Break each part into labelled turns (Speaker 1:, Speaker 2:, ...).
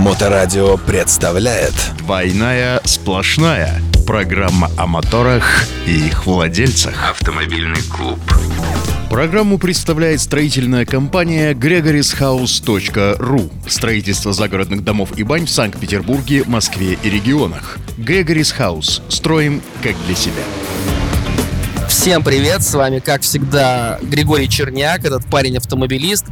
Speaker 1: Моторадио представляет.
Speaker 2: «Двойная сплошная» Программа о моторах и их владельцах.
Speaker 1: Автомобильный клуб.
Speaker 2: Программу представляет строительная компания gregorishouse.ru Строительство загородных домов и бань в Санкт-Петербурге, Москве и регионах. Gregory's House. Строим как для себя.
Speaker 3: Всем привет, с вами, как всегда, Григорий Черняк, этот парень-автомобилист,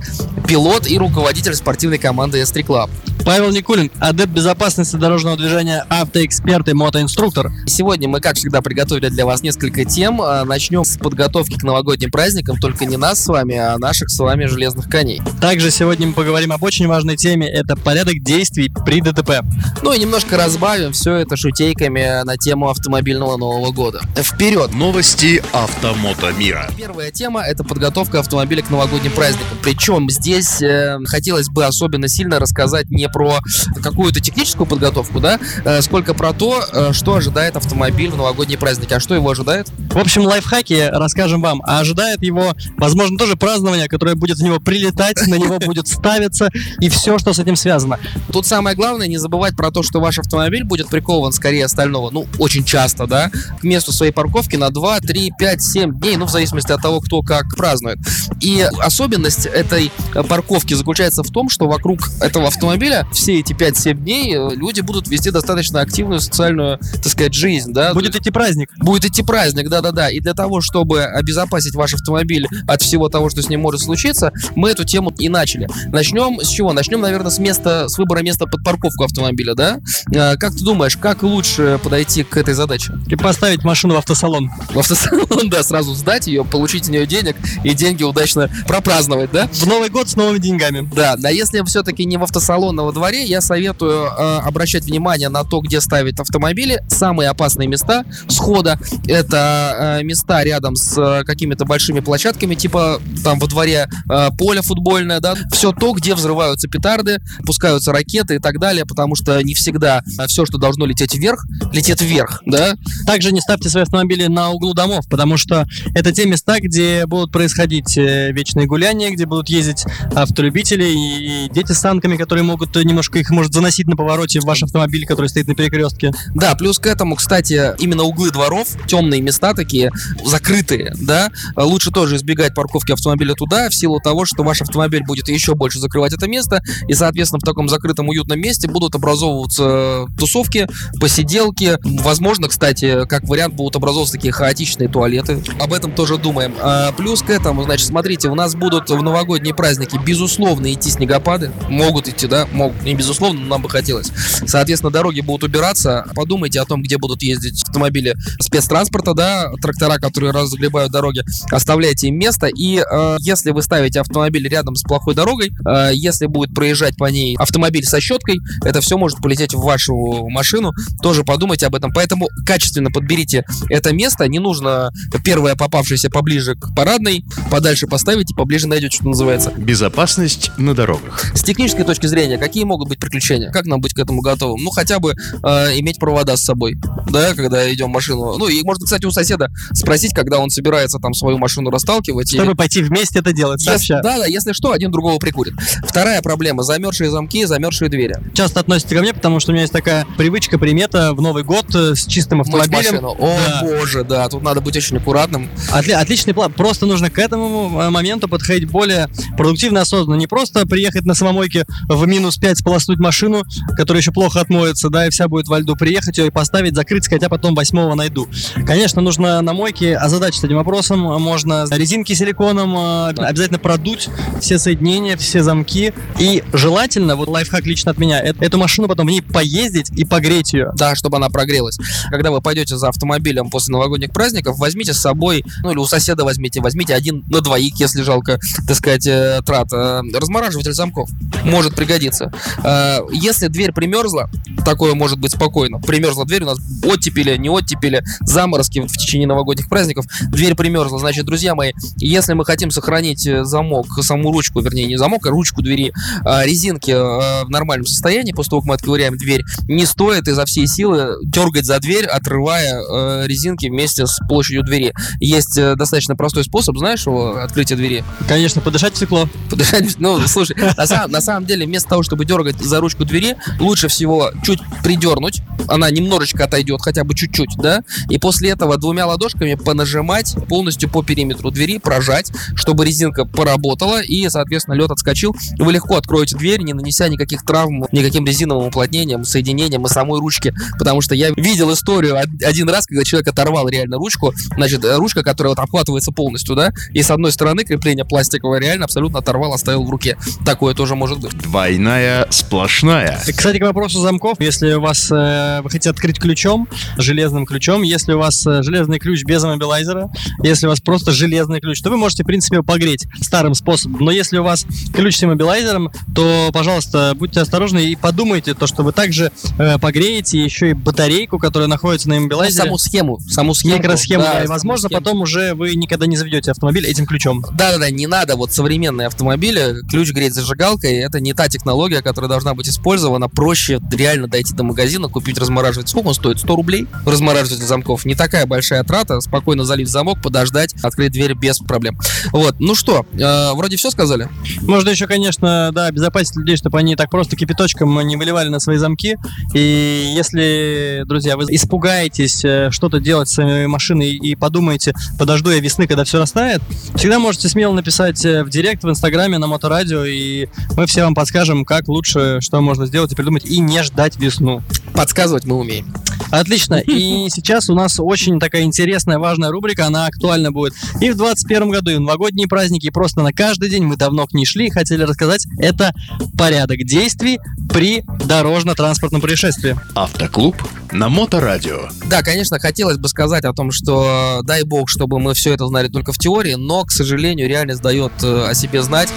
Speaker 3: пилот и руководитель спортивной команды S3 Club.
Speaker 4: Павел Никулин, адепт безопасности дорожного движения, автоэксперт и мотоинструктор.
Speaker 3: Сегодня мы, как всегда, приготовили для вас несколько тем. А, Начнем с подготовки к новогодним праздникам, только не нас с вами, а наших с вами железных коней.
Speaker 4: Также сегодня мы поговорим об очень важной теме, это порядок действий при ДТП.
Speaker 3: Ну и немножко разбавим все это шутейками на тему автомобильного Нового года. Вперед!
Speaker 2: Новости автомото мира.
Speaker 3: Первая тема – это подготовка автомобиля к новогодним праздникам. Причем здесь э, хотелось бы особенно сильно рассказать не про какую-то техническую подготовку, да, э, сколько про то, э, что ожидает автомобиль в новогодние праздники. А что его ожидает?
Speaker 4: В общем, лайфхаки расскажем вам. А ожидает его, возможно, тоже празднование, которое будет в него прилетать, на него будет ставиться и все, что с этим связано.
Speaker 3: Тут самое главное не забывать про то, что ваш автомобиль будет прикован скорее остального, ну, очень часто, да, к месту своей парковки на 2, 3, 5, 7 дней, ну, в зависимости от того, кто как празднует. И особенность этой парковки заключается в том, что вокруг этого автомобиля все эти 5-7 дней э, люди будут вести достаточно активную социальную, так сказать, жизнь, да.
Speaker 4: Будет идти праздник.
Speaker 3: Будет идти праздник, да-да-да. И для того, чтобы обезопасить ваш автомобиль от всего того, что с ним может случиться, мы эту тему и начали. Начнем с чего? Начнем, наверное, с места, с выбора места под парковку автомобиля, да? Э, Как ты думаешь, как лучше подойти к этой задаче?
Speaker 4: И поставить машину в автосалон.
Speaker 3: В автосалон, да, сразу сдать ее, получить с нее денег и деньги удачно пропраздновать, да?
Speaker 4: В Новый год с новыми деньгами.
Speaker 3: Да, да, если все-таки не в автосалон, а во дворе, я советую э, обращать внимание на то, где ставить автомобили. Самые опасные места схода – это э, места рядом с э, какими-то большими площадками, типа там во дворе э, поле футбольное, да. Все то, где взрываются петарды, пускаются ракеты и так далее, потому что не всегда все, что должно лететь вверх, летит вверх, да.
Speaker 4: Также не ставьте свои автомобили на углу домов, потому что это те места, где будут происходить э, вечные гуляния, где будут ездить автолюбители и, дети с санками, которые могут э, немножко их может заносить на повороте в ваш автомобиль, который стоит на перекрестке.
Speaker 3: Да, плюс к этому, кстати, именно углы дворов, темные места такие, закрытые, да, лучше тоже избегать парковки автомобиля туда, в силу того, что ваш автомобиль будет еще больше закрывать это место, и, соответственно, в таком закрытом уютном месте будут образовываться тусовки, посиделки, возможно, кстати, как вариант будут образовываться такие хаотичные туалеты, об этом тоже думаем. А, плюс к этому, значит, смотрите, у нас будут в новогодние праздники, безусловно, идти снегопады, могут идти, да, могут, не безусловно, но нам бы хотелось. Соответственно, дороги будут убираться. Подумайте о том, где будут ездить автомобили спецтранспорта, да, трактора, которые разгребают дороги. Оставляйте им место. И э, если вы ставите автомобиль рядом с плохой дорогой, э, если будет проезжать по ней автомобиль со щеткой, это все может полететь в вашу машину. Тоже подумайте об этом. Поэтому качественно подберите это место. Не нужно первое попавшееся поближе к парадной, подальше поставить и поближе найдете, что называется.
Speaker 2: Безопасность на дорогах.
Speaker 3: С технической точки зрения, какие могут быть приключения? Как нам быть к этому готовым? Ну, хотя бы э, иметь провода с собой, да, когда идем в машину. Ну, и можно, кстати, у соседа спросить, когда он собирается там свою машину расталкивать.
Speaker 4: Чтобы пойти вместе это делать,
Speaker 3: Если- да, да, если что, один другого прикурит. Вторая проблема – замерзшие замки, замерзшие двери.
Speaker 4: Часто относится ко мне, потому что у меня есть такая привычка, примета в Новый год э, с чистым автомобилем.
Speaker 3: О,
Speaker 4: Да.
Speaker 3: боже, да, тут надо быть очень аккуратным.
Speaker 4: Отли- отличный план. Просто нужно к этому э, моменту подходить более продуктивно, осознанно. Не просто приехать на самомойке в минус 5, сполоснуть машину, которая еще плохо отмоется, да, и вся будет во льду. Приехать ее и поставить, закрыть, сказать, а потом восьмого найду. Конечно, нужно на мойке озадачить этим вопросом. Можно резинки силиконом э, обязательно продуть все соединения, все замки. И желательно, вот лайфхак лично от меня, э- эту машину потом в ней поездить и погреть ее.
Speaker 3: Да, чтобы она прогрелась. Когда вы пойдете за автомобилем после новогодних праздников, возьмите с собой, ну или у соседа возьмите, возьмите один на двоих, если жалко, так сказать, э, трат. Э, Размораживатель замков может пригодиться. Э, Если дверь примерзла, такое может быть спокойно. Примерзла дверь, у нас оттепели, не оттепели, заморозки в течение новогодних праздников. Дверь примерзла. Значит, друзья мои, если мы хотим сохранить э, замок, саму ручку, вернее, не замок, а ручку двери, э, резинки э, в нормальном состоянии, после того, как мы отковыряем дверь, не стоит изо всей силы дергать за дверь, отрывая э, резинки вместе с площадью двери. Есть э, достаточно простой способ, знаешь, его открытия двери.
Speaker 4: Конечно, подышать в стекло.
Speaker 3: Подышать, ну, слушай, на самом, на самом деле, вместо того, чтобы дергать за ручку двери, лучше всего чуть придернуть, она немножечко отойдет, хотя бы чуть-чуть, да, и после этого двумя ладошками понажимать полностью по периметру двери, прожать, чтобы резинка поработала и, соответственно, лед отскочил. Вы легко откроете дверь, не нанеся никаких травм, никаким резиновым уплотнением, соединением и самой ручки, потому что я видел историю один раз, когда человек оторвал реально ручку, значит, ручка, которая вот обхватывается полностью, да, и с одной стороны крепление пластиковое реально абсолютно оторвал, оставил в руке. Такое тоже может быть.
Speaker 2: Двойная сплошная.
Speaker 4: Кстати, к вопросу замков, если у вас э, вы хотите открыть ключом, железным ключом, если у вас э, железный ключ без мобилайзера, если у вас просто железный ключ, то вы можете, в принципе, погреть старым способом. Но если у вас ключ с иммобилайзером, то, пожалуйста, будьте осторожны и подумайте, то, что вы также э, погреете еще и батарейку, которая находится на иммобилайзере.
Speaker 3: Ну, саму схему, саму схему.
Speaker 4: Микросхему,
Speaker 3: да,
Speaker 4: да, и, возможно,
Speaker 3: схему.
Speaker 4: потом уже вы никогда не заведете автомобиль этим ключом.
Speaker 3: Да-да-да, не надо. Вот современные автомобили, ключ греть зажигалкой, это не та технология, которая должна быть использована. Проще реально дойти до магазина, купить размораживатель. Сколько он стоит? 100 рублей? Размораживатель замков. Не такая большая трата. Спокойно залить замок, подождать, открыть дверь без проблем. Вот. Ну что, э, вроде все сказали?
Speaker 4: Можно еще, конечно, да, обезопасить людей, чтобы они так просто кипяточком не выливали на свои замки. И если, друзья, вы испугаетесь э, что-то делать с своей машиной и подумаете, подожду я весны, когда все растает, всегда можете смело написать э, в директ, в инстаграме, на моторадио, и мы все вам подскажем, как лучше, что можно сделать и придумать, и не ждать весну.
Speaker 3: Подсказывать мы умеем.
Speaker 4: Отлично. И сейчас у нас очень такая интересная, важная рубрика. Она актуальна будет и в 2021 году, и в новогодние праздники, и просто на каждый день. Мы давно к ней шли, хотели рассказать. Это порядок действий при дорожно-транспортном происшествии.
Speaker 2: Автоклуб на Моторадио.
Speaker 3: Да, конечно, хотелось бы сказать о том, что дай бог, чтобы мы все это знали только в теории, но, к сожалению, реальность дает э, о себе знать.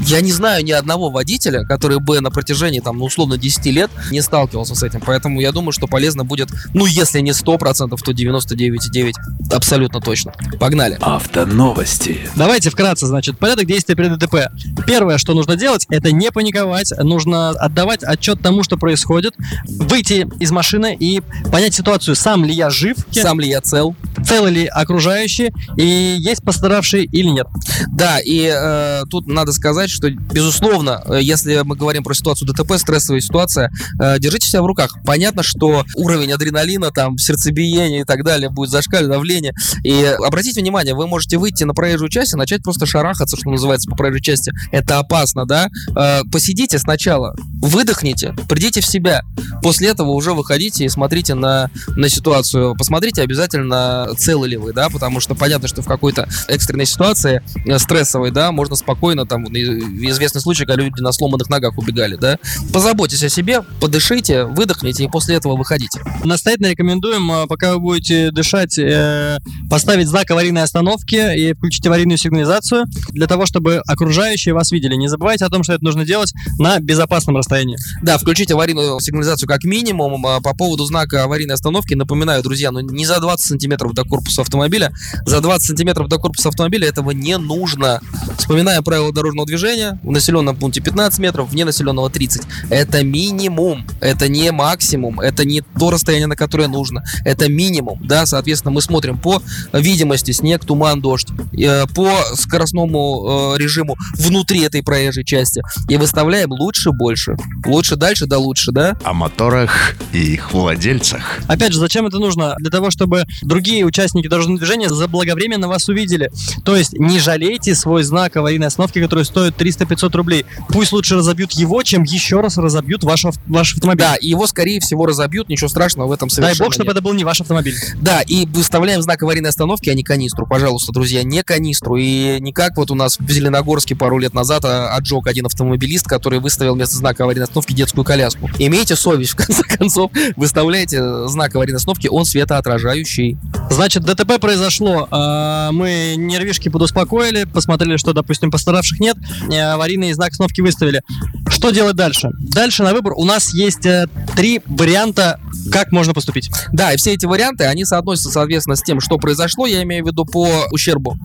Speaker 3: Я не знаю ни одного водителя, который бы на протяжении, там, ну, условно, 10 лет не сталкивался с этим. Поэтому я думаю, что полезно будет, ну, если не 100%, то 99,9. Абсолютно точно. Погнали.
Speaker 1: Автоновости.
Speaker 4: Давайте вкратце, значит, порядок действий при ДТП. Первое, что нужно делать, это не паниковать. Нужно отдавать отчет тому, что происходит, выйти из машины и понять ситуацию, сам ли я жив,
Speaker 3: Сам ли я цел?
Speaker 4: целы ли окружающие, и есть пострадавшие или нет.
Speaker 3: Да, и э, тут надо сказать, что, безусловно, э, если мы говорим про ситуацию ДТП, стрессовая ситуация, э, держите себя в руках. Понятно, что уровень адреналина, там, сердцебиения и так далее будет зашкаливать, давление. И обратите внимание, вы можете выйти на проезжую часть и начать просто шарахаться, что называется, по проезжей части. Это опасно, да? Э, посидите сначала, выдохните, придите в себя. После этого уже выходите и смотрите на, на ситуацию. Посмотрите обязательно, целы ли вы, да, потому что понятно, что в какой-то экстренной ситуации, стрессовой, да, можно спокойно, там, известный случай, когда люди на сломанных ногах убегали, да. Позаботьтесь о себе, подышите, выдохните и после этого выходите.
Speaker 4: Настоятельно рекомендуем, э, пока вы будете дышать, э, поставить знак аварийной остановки и включить аварийную сигнализацию для того, чтобы окружающие вас видели. Не забывайте о том, что это нужно делать на безопасном расстоянии.
Speaker 3: Да, включить аварийную сигнализацию как минимум. А По поводу знака аварийной остановки, напоминаю, друзья, ну не за 20 сантиметров до корпуса автомобиля. За 20 сантиметров до корпуса автомобиля этого не нужно. Вспоминая правила дорожного движения, в населенном пункте 15 метров, вне населенного 30. Это минимум, это не максимум, это не то расстояние, на которое нужно. Это минимум, да, соответственно, мы смотрим по видимости, снег, туман, дождь, э, по скоростному э, режиму внутри этой проезжей части и выставляем лучше больше. Лучше дальше, да лучше, да?
Speaker 2: О моторах и их владельцах.
Speaker 4: Опять же, зачем это нужно? Для того, чтобы другие участники дорожного движения заблаговременно вас увидели. То есть не жалейте свой знак аварийной остановки, который стоит 300-500 рублей. Пусть лучше разобьют его, чем еще раз разобьют ваш, ваш автомобиль.
Speaker 3: Да, и его, скорее всего, разобьют, ничего страшного в этом
Speaker 4: Дай
Speaker 3: совершенно
Speaker 4: бог, чтобы
Speaker 3: нет.
Speaker 4: это был не ваш автомобиль.
Speaker 3: Да, и выставляем знак аварийной остановки, а не канистру. Пожалуйста, друзья, не канистру. И не как вот у нас в Зеленогорске пару лет назад а, отжег один автомобилист, который выставил вместо знака аварийной остановки детскую коляску. Имейте совесть, в конце концов, выставляйте знак аварийной остановки, он светоотражающий.
Speaker 4: Значит, ДТП произошло. а, Мы нервишки подуспокоили, посмотрели, что, допустим, пострадавших нет, э, аварийный знак остановки выставили. Что делать дальше? Дальше на выбор у нас есть э, три варианта как можно поступить?
Speaker 3: Да, и все эти варианты, они соотносятся, соответственно, с тем, что произошло, я имею в виду по ущербу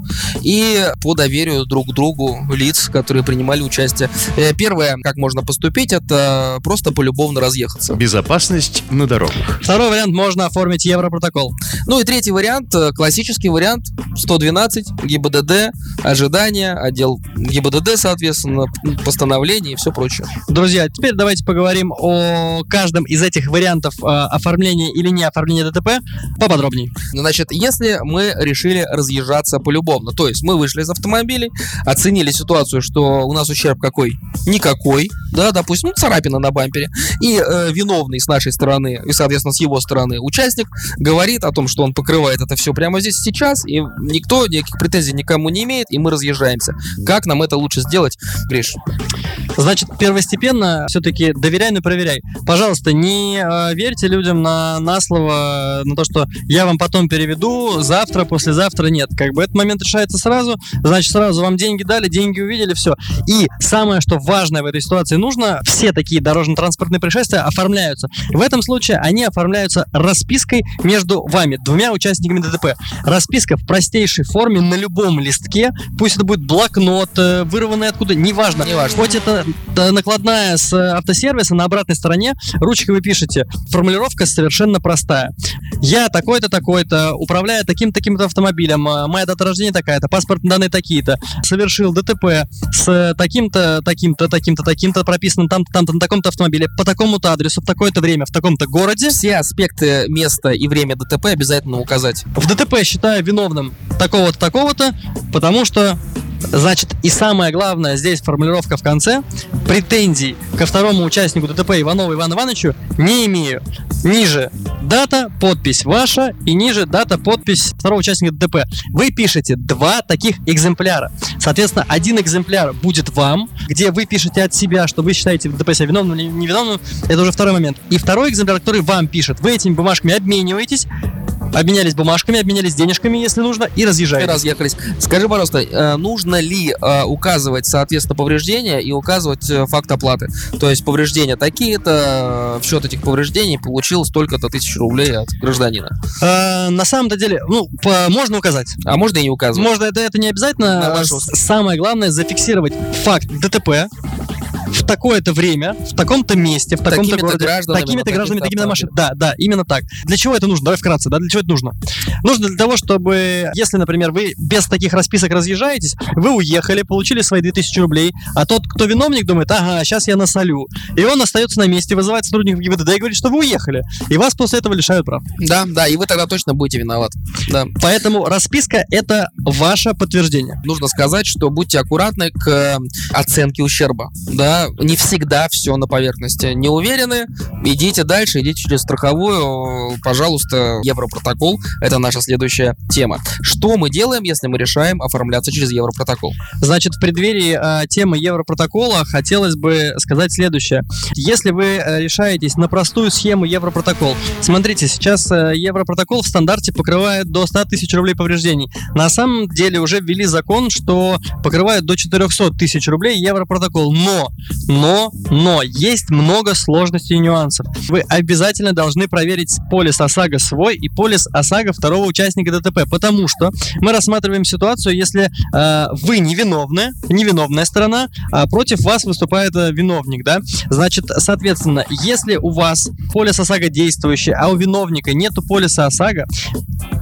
Speaker 3: и по доверию друг к другу лиц, которые принимали участие. Э, Первое, как можно поступить, это просто полюбовно разъехаться.
Speaker 2: Безопасность на дорогах.
Speaker 4: Второй вариант можно оформить Европротокол.
Speaker 3: Ну и третий вариант, э, классический вариант, 112, ГИБДД, ожидания, отдел ГИБДД, соответственно, постановление и все прочее.
Speaker 4: Друзья, теперь давайте поговорим о каждом из этих вариантов э, оформления или не оформления ДТП поподробнее.
Speaker 3: Значит, если мы решили разъезжаться полюбовно, то есть мы вышли из автомобилей, оценили ситуацию, что у нас ущерб какой? Никакой, да, допустим, ну, царапина на бампере, и э, виновный с нашей стороны, и, соответственно, с его стороны участник говорит о том, что он покрывает это все прямо здесь сейчас, и никто никаких претензий никому не имеет, и мы разъезжаемся. Как нам это лучше сделать, Гриш?
Speaker 4: Значит, первостепенно все-таки доверяй, но проверяй. Пожалуйста, не э, верьте людям на, на слово, на то, что я вам потом переведу, завтра, послезавтра нет. Как бы этот момент решается сразу, значит, сразу вам деньги дали, деньги увидели, все. И самое, что важное в этой ситуации нужно, все такие дорожно-транспортные происшествия оформляются. В этом случае они оформляются распиской между вами, двумя участниками ДТП. Расписка в простейшей форме на любом листке, пусть это будет блокнот, э, вырванный откуда, неважно.
Speaker 3: Неважно.
Speaker 4: Хоть это накладная с э, автосервиса, на обратной стороне ручкой вы пишете. Формулировка совершенно простая. Я такой-то, такой-то, управляя таким-таким-то автомобилем, э, моя дата рождения такая-то, паспортные данные такие-то, совершил ДТП с таким-то, таким-то, таким-то, таким-то, прописанным там-то, там-то, на таком-то автомобиле, по такому-то адресу, в такое-то время, в таком-то городе.
Speaker 3: Все аспекты места и время ДТП обязательно указать.
Speaker 4: В ДТП считаю виновным такого-то, такого-то, потому что Значит, и самое главное здесь формулировка в конце. Претензий ко второму участнику ДТП Иванову Ивану Ивановичу не имею. Ниже дата, подпись ваша и ниже дата, подпись второго участника ДТП. Вы пишете два таких экземпляра. Соответственно, один экземпляр будет вам, где вы пишете от себя, что вы считаете ДТП себя виновным или невиновным. Это уже второй момент. И второй экземпляр, который вам пишет. Вы этими бумажками обмениваетесь, обменялись бумажками, обменялись денежками, если нужно, и
Speaker 3: И
Speaker 4: разъезжаетесь.
Speaker 3: разъехались. Скажи, пожалуйста, э, нужно ли э, указывать, соответственно, повреждения и указывать э, факт оплаты? То есть повреждения такие-то, в счет этих повреждений получил столько-то тысяч рублей от гражданина.
Speaker 4: Э, на самом-то деле, ну, по- можно указать.
Speaker 3: А можно и не указывать?
Speaker 4: Можно, это, это не обязательно. Самое главное зафиксировать факт ДТП такое-то время, в таком-то месте, в таком-то
Speaker 3: Такими-то
Speaker 4: городе,
Speaker 3: гражданами,
Speaker 4: такими-то
Speaker 3: на
Speaker 4: гражданами,
Speaker 3: таких-то
Speaker 4: такими машинами. Да, да, именно так. Для чего это нужно? Давай вкратце, да, для чего это нужно? Нужно для того, чтобы, если, например, вы без таких расписок разъезжаетесь, вы уехали, получили свои 2000 рублей, а тот, кто виновник, думает, ага, сейчас я насолю. И он остается на месте, вызывает сотрудников ГИБДД и говорит, что вы уехали. И вас после этого лишают прав.
Speaker 3: Да, да, и вы тогда точно будете виноваты. Да.
Speaker 4: Поэтому расписка — это ваше подтверждение.
Speaker 3: Нужно сказать, что будьте аккуратны к э, оценке ущерба. Да, не всегда все на поверхности. Не уверены? Идите дальше, идите через страховую. Пожалуйста, Европротокол – это наша следующая тема. Что мы делаем, если мы решаем оформляться через Европротокол?
Speaker 4: Значит, в преддверии э, темы Европротокола хотелось бы сказать следующее. Если вы э, решаетесь на простую схему Европротокол, смотрите, сейчас э, Европротокол в стандарте покрывает до 100 тысяч рублей повреждений. На самом деле уже ввели закон, что покрывает до 400 тысяч рублей Европротокол. Но, но, но, есть много сложностей и нюансов. Вы обязательно должны проверить полис ОСАГО свой и полис ОСАГО второго участника ДТП, потому что мы рассматриваем ситуацию, если э, вы невиновны, невиновная сторона, а против вас выступает э, виновник, да? Значит, соответственно, если у вас полис ОСАГО действующий, а у виновника нету полиса ОСАГО,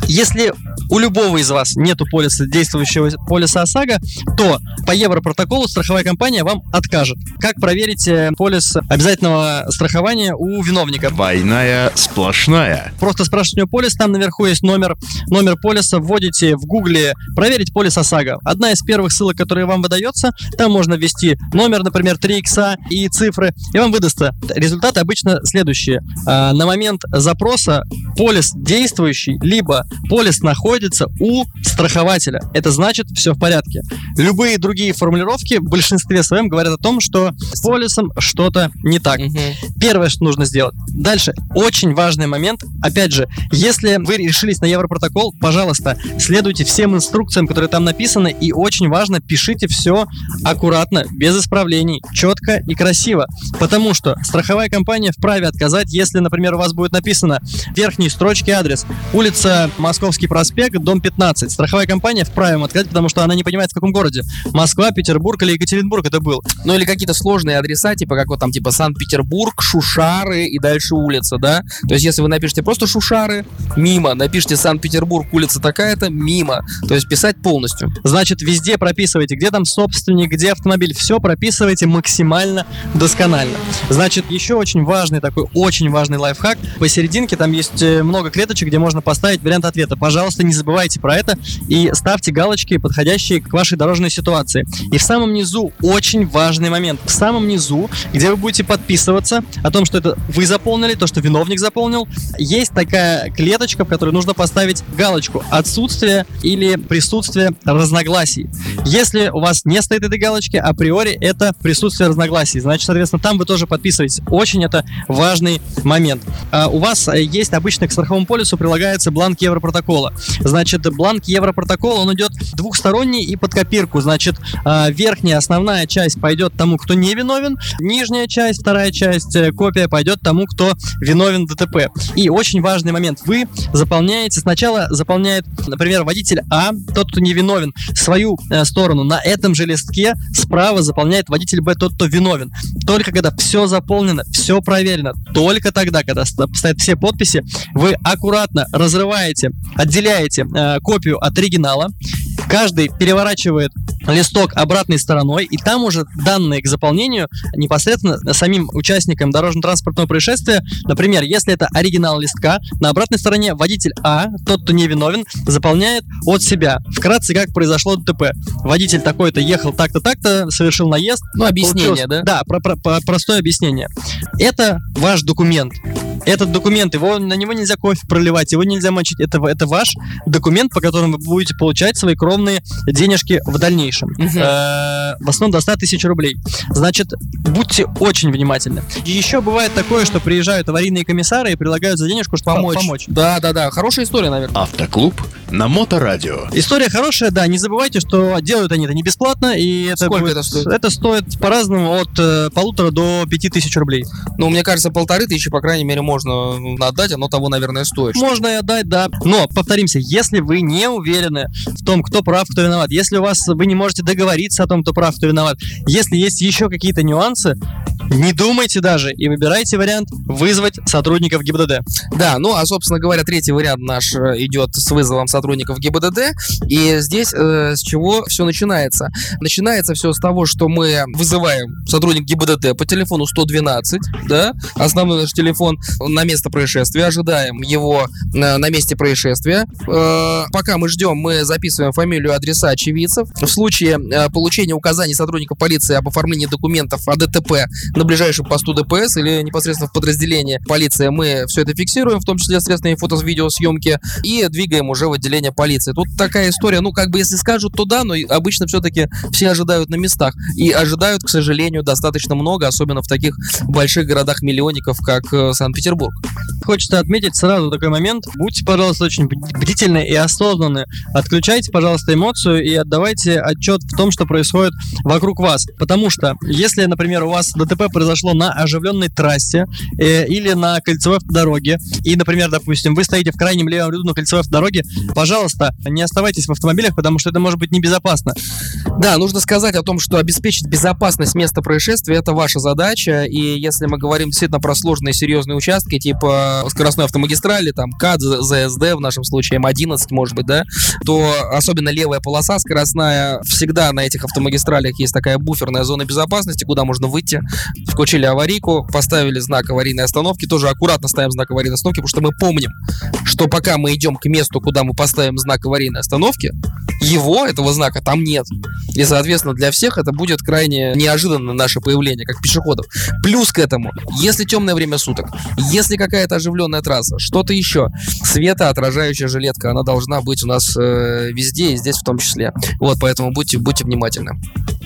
Speaker 4: если у любого из вас нету полиса действующего полиса ОСАГО, то по Европротоколу страховая компания вам откажет. Как проверить э, полис обязательного страхования у виновника?
Speaker 2: Двойная сплошная.
Speaker 4: Просто спрашиваете у него полис, там наверху есть номер, номер полиса, вводите в гугле «Проверить полис ОСАГО». Одна из первых ссылок, которая вам выдается, там можно ввести номер, например, 3 икса и цифры, и вам выдастся. Результаты обычно следующие. А, На момент запроса полис действующий, либо полис находится у страхователя. Это значит, все в порядке. Любые другие формулировки в большинстве своем говорят о том, что с полисом что-то не так.
Speaker 3: Мгм.
Speaker 4: Первое, что нужно сделать. Дальше, очень важный момент. Опять же, если вы решились на Европротокол, пожалуйста, следуйте всем инструкциям, которые там написаны, и очень важно, пишите все аккуратно, без исправлений, четко и красиво. Потому что страховая компания вправе отказать, если, например, у вас будет написано в верхней строчке адрес улица Московский проспект, дом 15. Страховая компания вправе вам отказать, потому что она не понимает, в каком городе. Москва, Петербург или Екатеринбург это был.
Speaker 3: Ну или какие-то сложные адреса, типа как вот там, типа Санкт-Петербург, Шушары и дальше улица, да? То есть если вы напишете просто Шушары, мимо, напишите Санкт-Петербург, улица такая-то, мимо. То есть писать полностью.
Speaker 4: Значит, везде прописывайте, где там собственник, где автомобиль. Все прописывайте максимально досконально. Значит, еще очень важный такой, очень важный лайфхак. Посерединке там есть э, много клеточек, где можно поставить вариант ответа. Пожалуйста, не забывайте про это и ставьте галочки, подходящие к вашей дорожной ситуации. И в самом низу очень важный момент. В самом низу, где вы будете подписываться о том, что это вы заполнили, то, что виновник заполнил, есть такая клеточка, в которой нужно поставить галочку «Отсутствие» или «Присутствие разногласий». Если у вас не стоит этой галочки, априори это присутствие разногласий. Значит, соответственно, там вы тоже подписываетесь. Очень это важный момент. А, у вас э, есть обычно к страховому полису прилагается бланк Европротокола. Значит, бланк Европротокола, он идет двухсторонний и под копирку. Значит, а, верхняя основная часть пойдет тому, кто не виновен, нижняя часть, вторая часть, э, копия пойдет тому, кто виновен в ДТП. И очень важный момент. Вы заполняете, сначала заполняет, например, водитель А, тот, кто не виновен, свою э, сторону. На этом же листке справа заполняет водитель Б, тот, кто виновен. Только когда все заполнено, все проверено, только тогда, когда ст- стоят все подписи, вы аккуратно разрываете, отделяете э, копию от оригинала, каждый переворачивает листок обратной стороной, и там уже данные к заполнению непосредственно самим участникам дорожно-транспортного происшествия. Например, если это оригинал листка, на обратной стороне водитель А, тот, кто не виновен, заполняет от себя. Вкратце, как произошло ДТП. Водитель такой-то ехал так-то, так-то, совершил наезд.
Speaker 3: Ну, объяснение,
Speaker 4: Получилось-
Speaker 3: да?
Speaker 4: Да, про- про- про- простое объяснение. Это ваш документ. Этот документ, его, на него нельзя кофе проливать, его нельзя мочить. Это, это ваш документ, по которому вы будете получать свои кровные денежки в дальнейшем.
Speaker 3: Мгм.
Speaker 4: Э, в основном до 100 тысяч рублей. Значит, будьте очень внимательны. И еще бывает такое, что приезжают аварийные комиссары и предлагают за денежку, чтобы
Speaker 3: Помочь.
Speaker 4: помочь.
Speaker 3: Да, да, да. Хорошая история, наверное.
Speaker 2: Автоклуб на Моторадио.
Speaker 4: История хорошая, да, не забывайте, что делают они это не бесплатно, и это
Speaker 3: Сколько
Speaker 4: будет-
Speaker 3: это стоит?
Speaker 4: Это стоит по-разному от э, полутора до пяти тысяч рублей.
Speaker 3: Ну, мне кажется, полторы тысячи, по крайней мере, можно отдать, оно того, наверное, стоит.
Speaker 4: Можно и отдать, да. Но, повторимся, если вы не уверены в том, кто прав, кто виноват, если у вас вы не можете договориться о том, кто прав, кто виноват, если есть еще какие-то нюансы, не думайте даже и выбирайте вариант вызвать сотрудников ГИБДД.
Speaker 3: Да, ну а, собственно говоря, третий вариант наш э, идет с вызовом сотрудников ГИБДД. И здесь э, с чего все начинается? Начинается все с того, что мы вызываем сотрудник ГИБДД по телефону 112, да, основной наш телефон на место происшествия, ожидаем его э, на месте происшествия. Э, пока мы ждем, мы записываем фамилию, адреса очевидцев. В случае э, получения указаний сотрудника полиции об оформлении документов о ДТП на ближайшем посту ДПС или непосредственно в подразделении полиции мы все это фиксируем, в том числе средствами фото-видеосъемки, и двигаем уже в отделение полиции. Тут такая история, ну, как бы, если скажут, то да, но обычно все-таки все ожидают на местах. И ожидают, к сожалению, достаточно много, особенно в таких больших городах-миллионников, как э, Санкт-Петербург.
Speaker 4: Хочется отметить сразу такой момент. Будьте, пожалуйста, очень бд- бдительны и осознанны. Отключайте, пожалуйста, эмоцию и отдавайте отчет в том, что происходит вокруг вас. Потому что, если, например, у вас ДТП произошло на оживленной трассе э, или на кольцевой автодороге, и, например, допустим, вы стоите в крайнем левом ряду на кольцевой автодороге, пожалуйста, не оставайтесь в автомобилях, потому что это может быть небезопасно.
Speaker 3: Да, нужно сказать о том, что обеспечить безопасность места происшествия – это ваша задача, и если мы говорим действительно про сложные серьезные участки, типа скоростной автомагистрали, там КАД, ЗСД, в нашем случае М11, может быть, да, то особенно левая полоса скоростная, всегда на этих автомагистралях есть такая буферная зона безопасности, куда можно выйти, включили аварийку, поставили знак аварийной остановки, тоже аккуратно ставим знак аварийной остановки, потому что мы помним, что пока мы идем к месту, куда мы поставим знак аварийной остановки, его, этого знака, там нет. И, соответственно, для всех это будет крайне неожиданно наше появление, как пешеходов. Плюс к этому, если темное время суток, если какая-то оживленная трасса, что-то еще, светоотражающая жилетка, она должна быть у нас э, везде и здесь в том числе. Вот, поэтому будьте, будьте внимательны.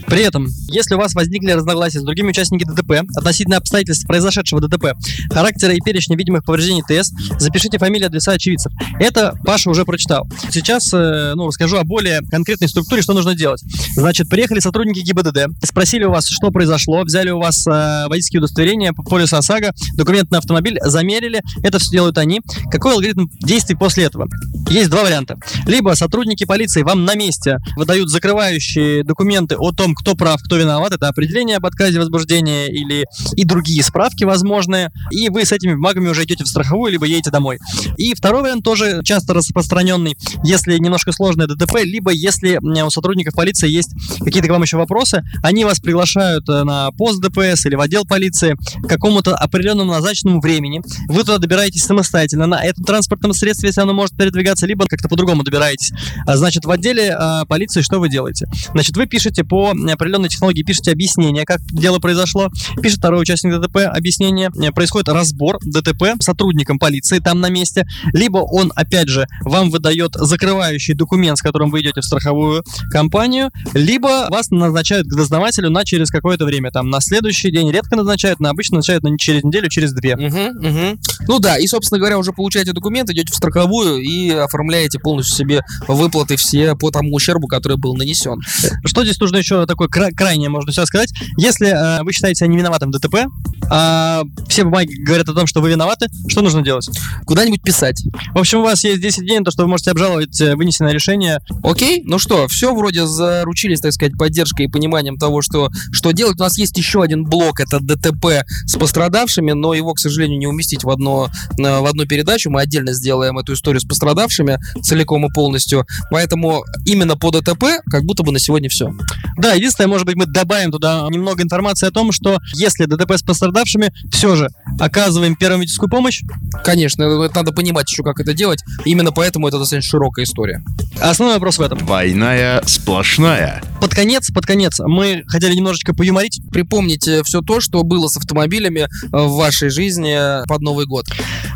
Speaker 4: При этом, если у вас возникли разногласия с другими участниками ДТП относительно обстоятельств произошедшего ДТП, характера и перечня видимых повреждений ТС, запишите фамилию адреса очевидцев. Это Паша уже прочитал. Сейчас, э, ну, расскажу о более конкретной структуре, что нужно делать. Значит, приехали сотрудники ГИБДД, спросили у вас, что произошло, взяли у вас э, водительские удостоверения, полис ОСАГО, документ на автомобиль, замерили, это все делают они. Какой алгоритм действий после этого? Есть два варианта. Либо сотрудники полиции вам на месте выдают закрывающие документы о том, кто прав, кто виноват, это определение об отказе возбуждения или и другие справки возможные, и вы с этими бумагами уже идете в страховую, либо едете домой. И второй вариант тоже часто распространенный, если немножко сложное ДТП, либо если у сотрудников полиции есть какие-то к вам еще вопросы, они вас приглашают э, на пост ДПС или в отдел полиции к какому-то определенному назначенному времени. Вы туда добираетесь самостоятельно на этом транспортном средстве, если оно может передвигаться, либо как-то по-другому добираетесь. А, значит, в отделе а, полиции что вы делаете? Значит, вы пишете по определенной технологии, пишете объяснение, как дело произошло, пишет второй участник ДТП объяснение, происходит разбор ДТП сотрудником полиции там на месте, либо он, опять же, вам выдает закрывающий документ, с которым вы идете в страховую компанию, либо вас назначают к дознавателю на через какое-то время, там, на следующий день, редко назначают, но обычно назначают на через неделю, через две.
Speaker 3: Угу, угу. Ну да, и, собственно говоря, уже получаете документ, идете в страховую и оформляете полностью себе выплаты все по тому ущербу, который был нанесен.
Speaker 4: Что здесь нужно еще такое кра- крайнее, можно сейчас сказать? Если э, вы считаете себя невиноватым в ДТП, а все бумаги говорят о том, что вы виноваты, что нужно делать?
Speaker 3: Куда-нибудь писать.
Speaker 4: В общем, у вас есть 10 дней на то, что вы можете обжаловать э, вынесенное решение.
Speaker 3: Окей, ну что, все вроде заручились, так сказать, поддержкой и пониманием того, что, что делать. У нас есть еще один блок, это ДТП с пострадавшими, но его, к сожалению, не уместить в, одно, э, в одну передачу. Мы отдельно сделаем эту историю с пострадавшими целиком и полностью. Поэтому именно по ДТП как будто бы на сегодня все.
Speaker 4: Да, единственное, может быть, мы добавим туда немного информации о том, что если ДТП с пострадавшими, все же оказываем первую медицинскую помощь.
Speaker 3: Конечно, это надо понимать еще, как это делать. Именно поэтому это достаточно широкая история.
Speaker 4: Основной вопрос в этом.
Speaker 2: Двойная сплошная.
Speaker 4: Под конец, под конец, мы хотели немножечко поюморить.
Speaker 3: Припомните все то, что было с автомобилями э, в вашей жизни под Новый год.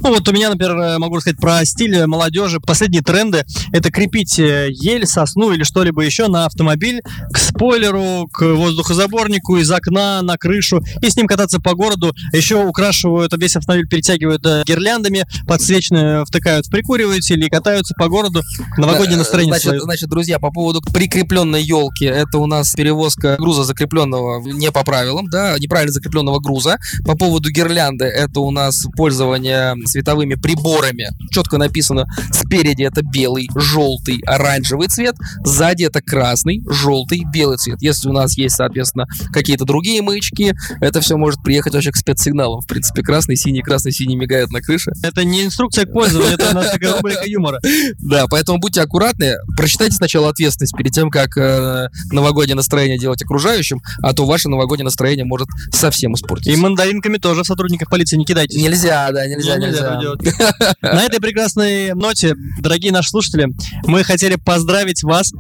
Speaker 4: Ну вот у меня, например, э, могу сказать про стиль молодежи. Последние тренды — это крепить э, ель, сосну или что-либо еще на автомобиль к спойлеру, к воздухозаборнику, из окна на крышу и с ним кататься по городу. Еще украшивают весь автомобиль, перетягивают э, гирляндами, подсвечные втыкают в прикуриватель и катаются по городу. Новогоднее настроение
Speaker 3: значит,
Speaker 4: свое.
Speaker 3: значит, друзья, по поводу прикрепленной елки, это у нас перевозка груза закрепленного не по правилам, да, неправильно закрепленного груза. По поводу гирлянды, это у нас пользование световыми приборами. Четко написано, спереди это белый, желтый, оранжевый цвет, сзади это красный, желтый, белый цвет. Если у нас есть, соответственно, какие-то другие маячки, это все может приехать вообще к спецсигналам. В принципе, красный, синий, красный, синий мигает на крыше.
Speaker 4: Это не инструкция к пользованию, это у нас такая рубрика юмора.
Speaker 3: Да, поэтому будьте аккуратны. Прочитайте сначала ответственность перед тем, как э, новогоднее настроение делать окружающим, а то ваше новогоднее настроение может совсем испортиться.
Speaker 4: И мандаринками тоже сотрудников полиции не кидайте.
Speaker 3: Нельзя, да, нельзя,
Speaker 4: Не,
Speaker 3: нельзя.
Speaker 4: делать. На этой прекрасной ноте, дорогие наши слушатели, мы хотели поздравить вас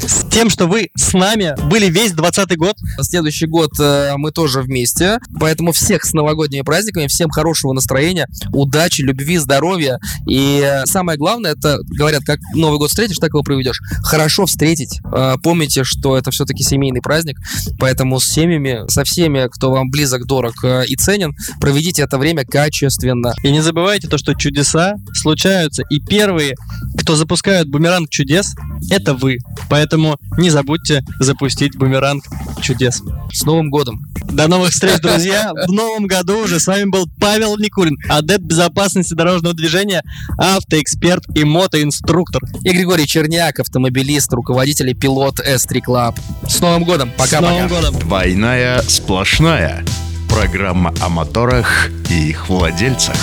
Speaker 4: с тем, что вы с нами были весь 20 год.
Speaker 3: Следующий год э, мы тоже вместе, поэтому всех с новогодними праздниками, всем хорошего настроения, удачи, любви, здоровья. И э, самое главное, это, говорят, как Новый год встретишь, так его проведешь. Хорошо встретить. Э, помните, что это все-таки семейный праздник, поэтому с семьями, со всеми, кто вам близок, дорог э, и ценен, проведите это время качественно.
Speaker 4: И не забывайте то, что чудеса случаются. И первые, кто запускают бумеранг чудес, это вы. Поэтому не забудьте запустить бумеранг чудес.
Speaker 3: С Новым годом!
Speaker 4: До новых встреч, друзья! В новом году уже с вами был Павел Никулин, адепт безопасности дорожного движения, автоэксперт и мотоинструктор.
Speaker 3: И Григорий Черняк, автомобилист, руководитель и пилот S3 Club. С Новым годом!
Speaker 4: С
Speaker 3: Пока-пока!
Speaker 4: Новым годом!
Speaker 2: Двойная сплошная. Программа о моторах и их владельцах.